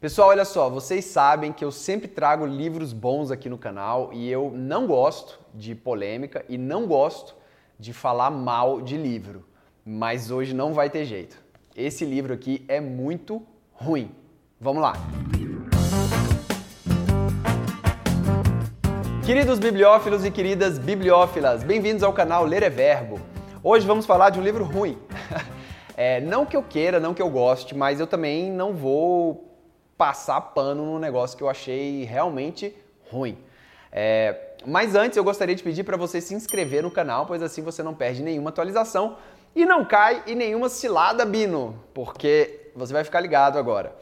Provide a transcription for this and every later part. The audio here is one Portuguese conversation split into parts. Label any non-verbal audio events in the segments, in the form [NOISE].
Pessoal, olha só, vocês sabem que eu sempre trago livros bons aqui no canal e eu não gosto de polêmica e não gosto de falar mal de livro, mas hoje não vai ter jeito. Esse livro aqui é muito ruim. Vamos lá. Queridos bibliófilos e queridas bibliófilas, bem-vindos ao canal Ler é Verbo. Hoje vamos falar de um livro ruim. [LAUGHS] é, não que eu queira, não que eu goste, mas eu também não vou passar pano num negócio que eu achei realmente ruim. É, mas antes eu gostaria de pedir para você se inscrever no canal, pois assim você não perde nenhuma atualização e não cai em nenhuma cilada, Bino, porque você vai ficar ligado agora.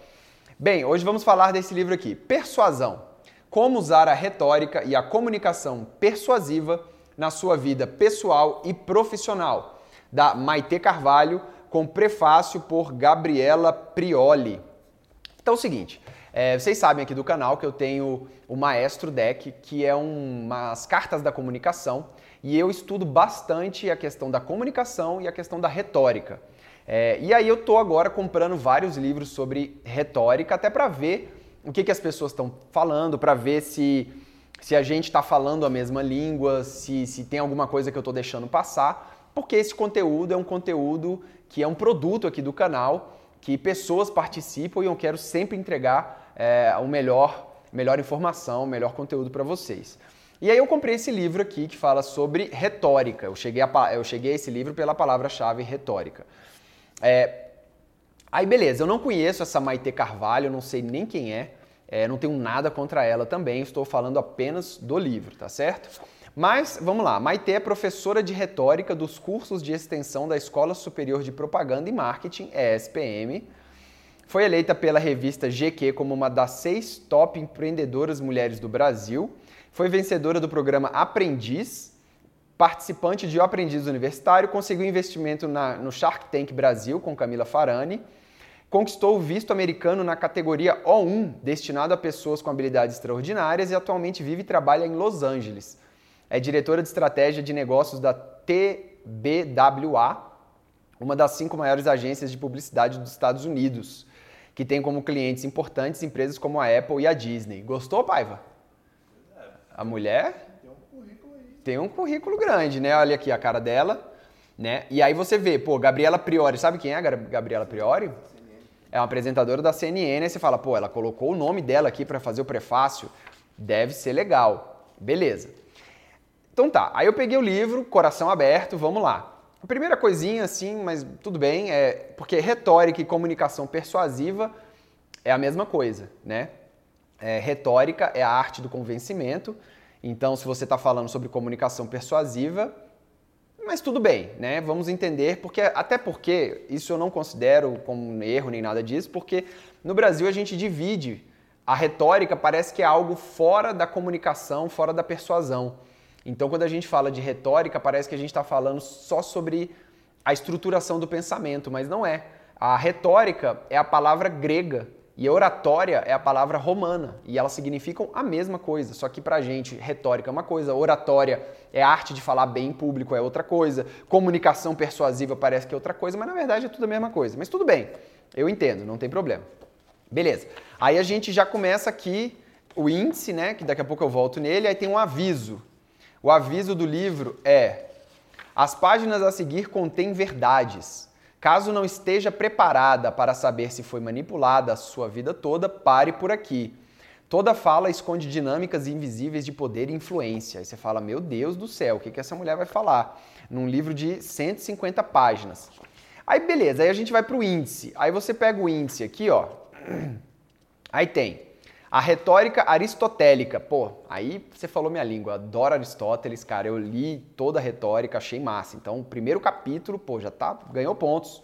Bem, hoje vamos falar desse livro aqui, Persuasão. Como usar a retórica e a comunicação persuasiva na sua vida pessoal e profissional, da Maite Carvalho, com prefácio por Gabriela Prioli. Então é o seguinte, é, vocês sabem aqui do canal que eu tenho o Maestro Deck, que é um, umas cartas da comunicação, e eu estudo bastante a questão da comunicação e a questão da retórica. É, e aí eu tô agora comprando vários livros sobre retórica, até para ver o que, que as pessoas estão falando, para ver se, se a gente está falando a mesma língua, se, se tem alguma coisa que eu estou deixando passar, porque esse conteúdo é um conteúdo que é um produto aqui do canal que pessoas participam e eu quero sempre entregar é, o melhor, melhor informação, o melhor conteúdo para vocês. E aí eu comprei esse livro aqui que fala sobre retórica. Eu cheguei a, eu cheguei a esse livro pela palavra-chave retórica. É, aí beleza, eu não conheço essa Maite Carvalho, não sei nem quem é, é, não tenho nada contra ela também, estou falando apenas do livro, tá certo? Mas vamos lá, Maite é professora de retórica dos cursos de extensão da Escola Superior de Propaganda e Marketing, ESPM. Foi eleita pela revista GQ como uma das seis top empreendedoras mulheres do Brasil. Foi vencedora do programa Aprendiz, participante de O Aprendiz Universitário, conseguiu investimento na, no Shark Tank Brasil com Camila Farani. Conquistou o visto americano na categoria O1, destinado a pessoas com habilidades extraordinárias, e atualmente vive e trabalha em Los Angeles é diretora de estratégia de negócios da TBWA, uma das cinco maiores agências de publicidade dos Estados Unidos, que tem como clientes importantes empresas como a Apple e a Disney. Gostou, Paiva? A mulher tem um currículo aí. Tem um currículo grande, né? Olha aqui a cara dela, né? E aí você vê, pô, Gabriela Priori, sabe quem é a Gabriela Priori? É uma apresentadora da CNN, aí você fala, pô, ela colocou o nome dela aqui para fazer o prefácio, deve ser legal. Beleza. Então tá, aí eu peguei o livro, coração aberto, vamos lá. A primeira coisinha, assim, mas tudo bem, é porque retórica e comunicação persuasiva é a mesma coisa, né? É, retórica é a arte do convencimento. Então, se você está falando sobre comunicação persuasiva, mas tudo bem, né? Vamos entender, porque até porque isso eu não considero como um erro nem nada disso, porque no Brasil a gente divide a retórica parece que é algo fora da comunicação, fora da persuasão. Então, quando a gente fala de retórica, parece que a gente está falando só sobre a estruturação do pensamento, mas não é. A retórica é a palavra grega e a oratória é a palavra romana e elas significam a mesma coisa, só que pra gente retórica é uma coisa, oratória é a arte de falar bem em público é outra coisa, comunicação persuasiva parece que é outra coisa, mas na verdade é tudo a mesma coisa. Mas tudo bem, eu entendo, não tem problema. Beleza. Aí a gente já começa aqui o índice, né, que daqui a pouco eu volto nele, aí tem um aviso. O aviso do livro é: as páginas a seguir contêm verdades. Caso não esteja preparada para saber se foi manipulada a sua vida toda, pare por aqui. Toda fala esconde dinâmicas invisíveis de poder e influência. Aí você fala, meu Deus do céu, o que, que essa mulher vai falar? Num livro de 150 páginas. Aí beleza, aí a gente vai para o índice. Aí você pega o índice aqui, ó. [CLEARS THROAT] Aí tem a retórica aristotélica, pô, aí você falou minha língua, adoro Aristóteles, cara, eu li toda a retórica, achei massa. Então, o primeiro capítulo, pô, já tá, ganhou pontos.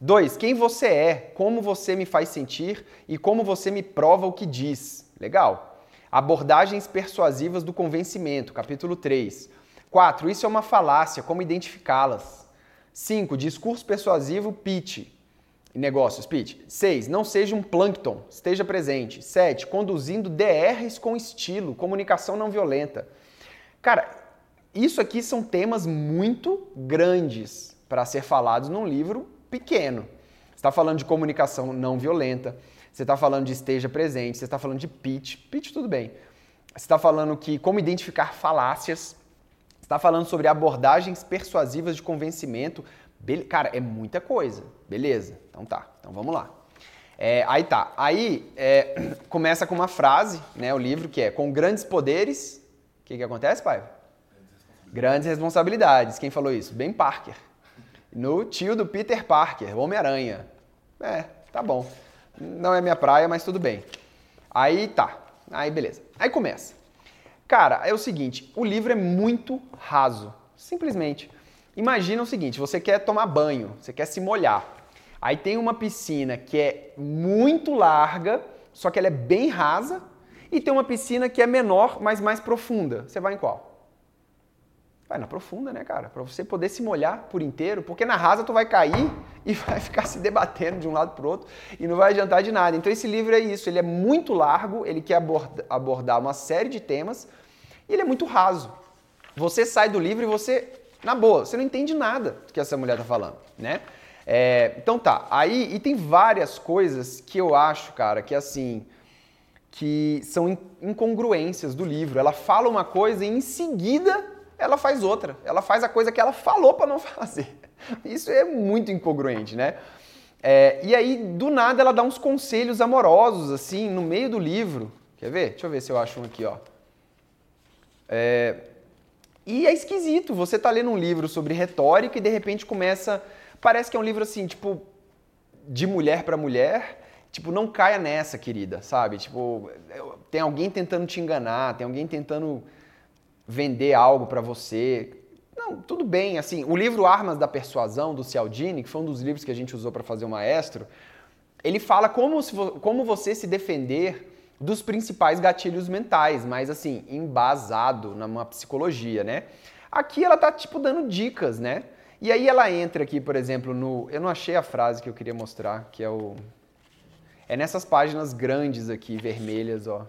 Dois, quem você é, como você me faz sentir e como você me prova o que diz. Legal. Abordagens persuasivas do convencimento, capítulo 3. 4. Isso é uma falácia, como identificá-las. 5. Discurso persuasivo, pitch, Negócios, Pete. 6. Não seja um plâncton, esteja presente. 7. Conduzindo DRs com estilo, comunicação não violenta. Cara, isso aqui são temas muito grandes para ser falados num livro pequeno. Está falando de comunicação não violenta, você está falando de esteja presente, você está falando de pitch, pitch tudo bem. Você está falando que como identificar falácias, você está falando sobre abordagens persuasivas de convencimento. Be Cara, é muita coisa. Beleza, então tá, então vamos lá. É, aí tá, aí é, [CLEARS THROAT] começa com uma frase, né, o livro, que é com grandes poderes, o que, que acontece, pai? Grandes responsabilidades. Quem falou isso? Ben Parker. No tio do Peter Parker, Homem-Aranha. É, tá bom. Não é minha praia, mas tudo bem. Aí tá. Aí beleza. Aí começa. Cara, é o seguinte, o livro é muito raso. Simplesmente. Imagina o seguinte, você quer tomar banho, você quer se molhar. Aí tem uma piscina que é muito larga, só que ela é bem rasa, e tem uma piscina que é menor, mas mais profunda. Você vai em qual? Vai na profunda, né, cara? Para você poder se molhar por inteiro, porque na rasa tu vai cair [LAUGHS] e vai ficar se debatendo de um lado para o outro e não vai adiantar de nada. Então esse livro é isso, ele é muito largo, ele quer abordar uma série de temas e ele é muito raso. Você sai do livro e você, na boa, você não entende nada do que essa mulher tá falando, né? É, então tá, aí e tem várias coisas que eu acho, cara, que assim, que são incongruências do livro. Ela fala uma coisa e em seguida ela faz outra. Ela faz a coisa que ela falou para não [LAUGHS] fazer. Isso é muito incongruente, né? É, e aí, do nada, ela dá uns conselhos amorosos, assim, no meio do livro. Quer ver? Deixa eu ver se eu acho um aqui, ó. É, e é esquisito. Você tá lendo um livro sobre retórica e de repente começa. Parece que é um livro assim, tipo, de mulher para mulher. Tipo, não caia nessa, querida, sabe? Tipo, tem alguém tentando te enganar, tem alguém tentando vender algo para você. Não, tudo bem, assim, o livro Armas da Persuasão, do Cialdini, que foi um dos livros que a gente usou para fazer o maestro, ele fala como, se, como você se defender dos principais gatilhos mentais, mas assim, embasado numa psicologia, né? Aqui ela tá, tipo, dando dicas, né? E aí ela entra aqui, por exemplo, no... Eu não achei a frase que eu queria mostrar, que é o... É nessas páginas grandes aqui, vermelhas, ó.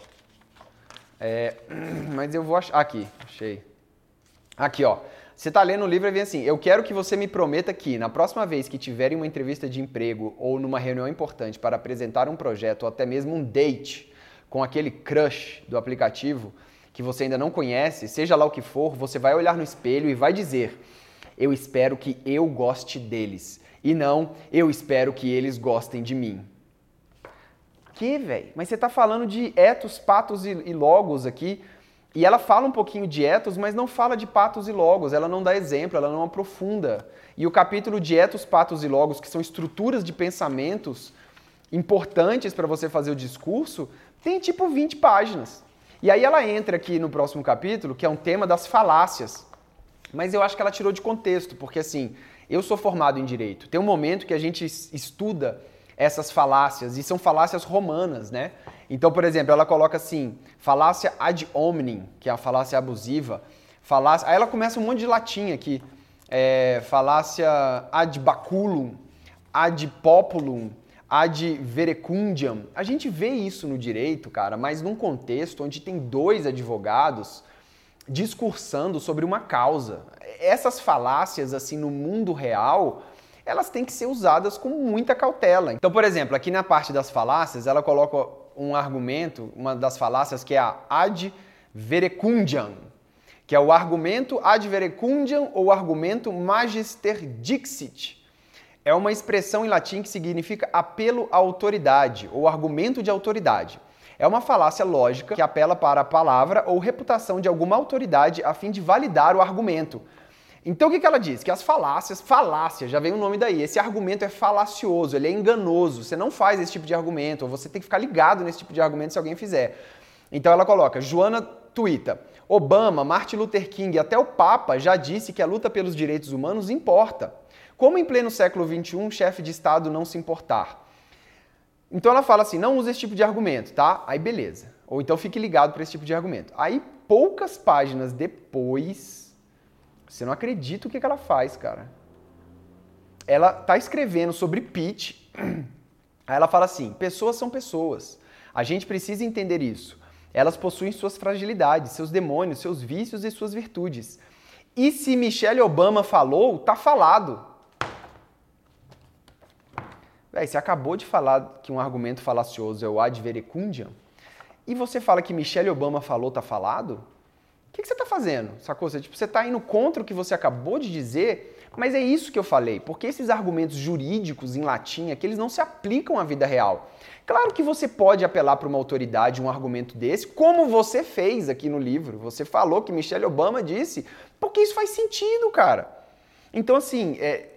É, [CLEARS THROAT] mas eu vou achar. Aqui, achei. Aqui, ó. Você está lendo o livro e vem assim: Eu quero que você me prometa que, na próxima vez que tiverem uma entrevista de emprego ou numa reunião importante para apresentar um projeto ou até mesmo um date com aquele crush do aplicativo que você ainda não conhece, seja lá o que for, você vai olhar no espelho e vai dizer: Eu espero que eu goste deles. E não, eu espero que eles gostem de mim que, velho? Mas você está falando de etos, patos e, e logos aqui. E ela fala um pouquinho de etos, mas não fala de patos e logos. Ela não dá exemplo, ela não aprofunda. E o capítulo de etos, patos e logos, que são estruturas de pensamentos importantes para você fazer o discurso, tem tipo 20 páginas. E aí ela entra aqui no próximo capítulo, que é um tema das falácias. Mas eu acho que ela tirou de contexto, porque assim, eu sou formado em direito. Tem um momento que a gente estuda essas falácias, e são falácias romanas, né? Então, por exemplo, ela coloca assim, falácia ad hominem, que é a falácia abusiva, falácia... Aí ela começa um monte de latim aqui, é, falácia ad baculum, ad populum, ad verecundiam. A gente vê isso no direito, cara, mas num contexto onde tem dois advogados discursando sobre uma causa. Essas falácias, assim, no mundo real elas têm que ser usadas com muita cautela. Então, por exemplo, aqui na parte das falácias, ela coloca um argumento, uma das falácias que é a ad verecundiam, que é o argumento ad verecundiam ou argumento magister dixit. É uma expressão em latim que significa apelo à autoridade ou argumento de autoridade. É uma falácia lógica que apela para a palavra ou reputação de alguma autoridade a fim de validar o argumento, então o que, ela diz? Que as falácias, falácia, já vem o nome daí, esse argumento é falacioso, ele é enganoso, você não faz esse tipo de argumento, ou você tem que ficar ligado nesse tipo de argumento se alguém fizer. Então ela coloca, Joana Tuita, Obama, Martin Luther King, até o Papa já disse que a luta pelos direitos humanos importa. Como em pleno século XXI, um chefe de Estado não se importar? Então ela fala assim, não use esse tipo de argumento, tá? Aí beleza. Ou então fique ligado para esse tipo de argumento. Aí poucas páginas depois você não acredita o que, ela faz, cara. Ela tá escrevendo sobre pitch. [CLEARS THROAT] Aí ela fala assim: pessoas são pessoas. A gente precisa entender isso. Elas possuem suas fragilidades, seus demônios, seus vícios e suas virtudes. E se Michelle Obama falou, tá falado. Véi, você acabou de falar que um argumento falacioso é o ad verecundiam, e você fala que Michelle Obama falou, tá falado? O que, que você está fazendo? Sacou? Você, tipo, você tá indo contra o que você acabou de dizer, mas é isso que eu falei, porque esses argumentos jurídicos em latim é que eles não se aplicam à vida real. Claro que você pode apelar para uma autoridade um argumento desse, como você fez aqui no livro. Você falou que Michelle Obama disse, porque isso faz sentido, cara. Então, assim, é...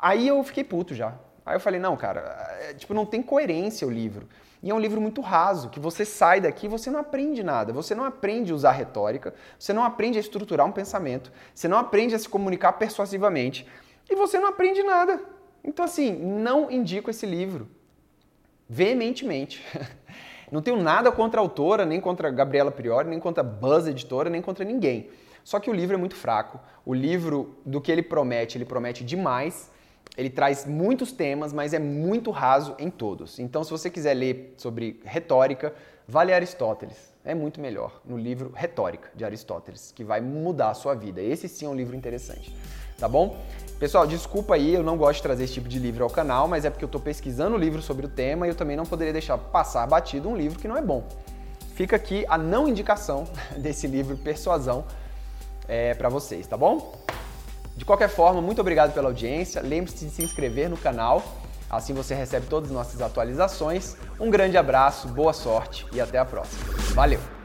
aí eu fiquei puto já. Aí eu falei, não, cara, é, tipo, não tem coerência o livro. E é um livro muito raso, que você sai daqui e você não aprende nada. Você não aprende a usar retórica, você não aprende a estruturar um pensamento, você não aprende a se comunicar persuasivamente e você não aprende nada. Então, assim, não indico esse livro. Veementemente. [LAUGHS] Não tenho nada contra a autora, nem contra a Gabriela Priori, nem contra a Buzz Editora, nem contra ninguém. Só que o livro é muito fraco. O livro, do que ele promete, ele promete demais ele traz muitos temas, mas é muito raso em todos. Então, se você quiser ler sobre retórica, vale Aristóteles. É muito melhor no livro Retórica de Aristóteles, que vai mudar a sua vida. Esse sim é um livro interessante. Tá bom? Pessoal, desculpa aí, eu não gosto de trazer esse tipo de livro ao canal, mas é porque eu estou pesquisando o livro sobre o tema e eu também não poderia deixar passar batido um livro que não é bom. Fica aqui a não indicação [LAUGHS] desse livro Persuasão é, para vocês, tá bom? De qualquer forma, muito obrigado pela audiência. Lembre-se de se inscrever no canal, assim você recebe todas as nossas atualizações. Um grande abraço, boa sorte e até a próxima. Valeu!